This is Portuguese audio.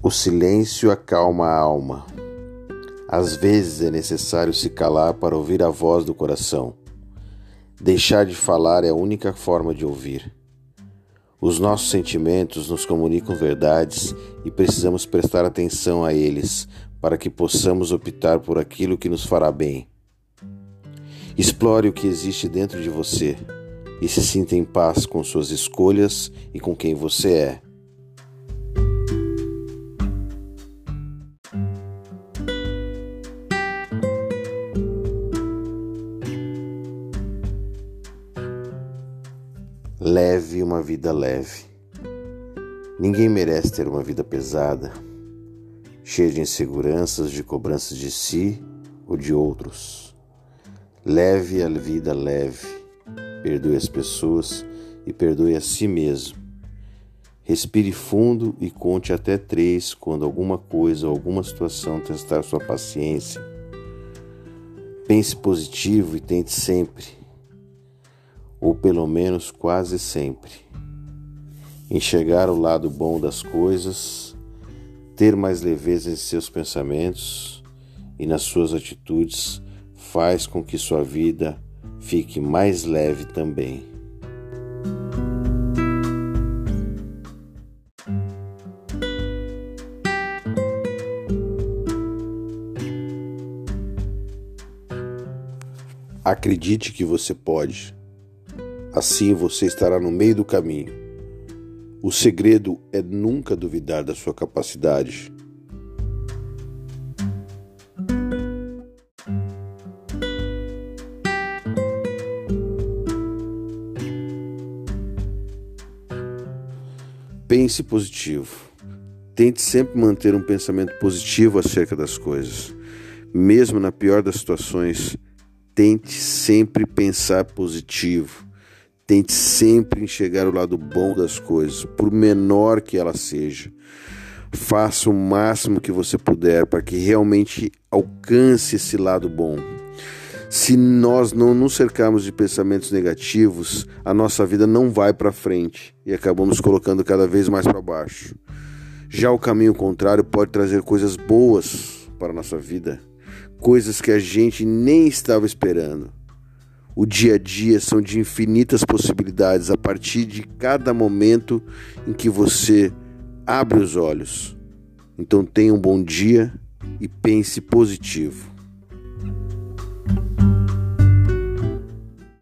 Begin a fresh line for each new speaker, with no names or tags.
O silêncio acalma a alma. Às vezes é necessário se calar para ouvir a voz do coração. Deixar de falar é a única forma de ouvir. Os nossos sentimentos nos comunicam verdades e precisamos prestar atenção a eles para que possamos optar por aquilo que nos fará bem. Explore o que existe dentro de você e se sinta em paz com suas escolhas e com quem você é. Leve uma vida leve. Ninguém merece ter uma vida pesada, cheia de inseguranças, de cobranças de si ou de outros. Leve a vida leve. Perdoe as pessoas e perdoe a si mesmo. Respire fundo e conte até três quando alguma coisa ou alguma situação testar sua paciência. Pense positivo e tente sempre ou pelo menos quase sempre. Enxergar o lado bom das coisas, ter mais leveza em seus pensamentos e nas suas atitudes faz com que sua vida fique mais leve também. Acredite que você pode. Assim você estará no meio do caminho. O segredo é nunca duvidar da sua capacidade. Pense positivo. Tente sempre manter um pensamento positivo acerca das coisas. Mesmo na pior das situações, tente sempre pensar positivo. Tente sempre enxergar o lado bom das coisas, por menor que ela seja. Faça o máximo que você puder para que realmente alcance esse lado bom. Se nós não nos cercarmos de pensamentos negativos, a nossa vida não vai para frente e acabamos colocando cada vez mais para baixo. Já o caminho contrário pode trazer coisas boas para a nossa vida, coisas que a gente nem estava esperando. O dia a dia são de infinitas possibilidades a partir de cada momento em que você abre os olhos. Então tenha um bom dia e pense positivo.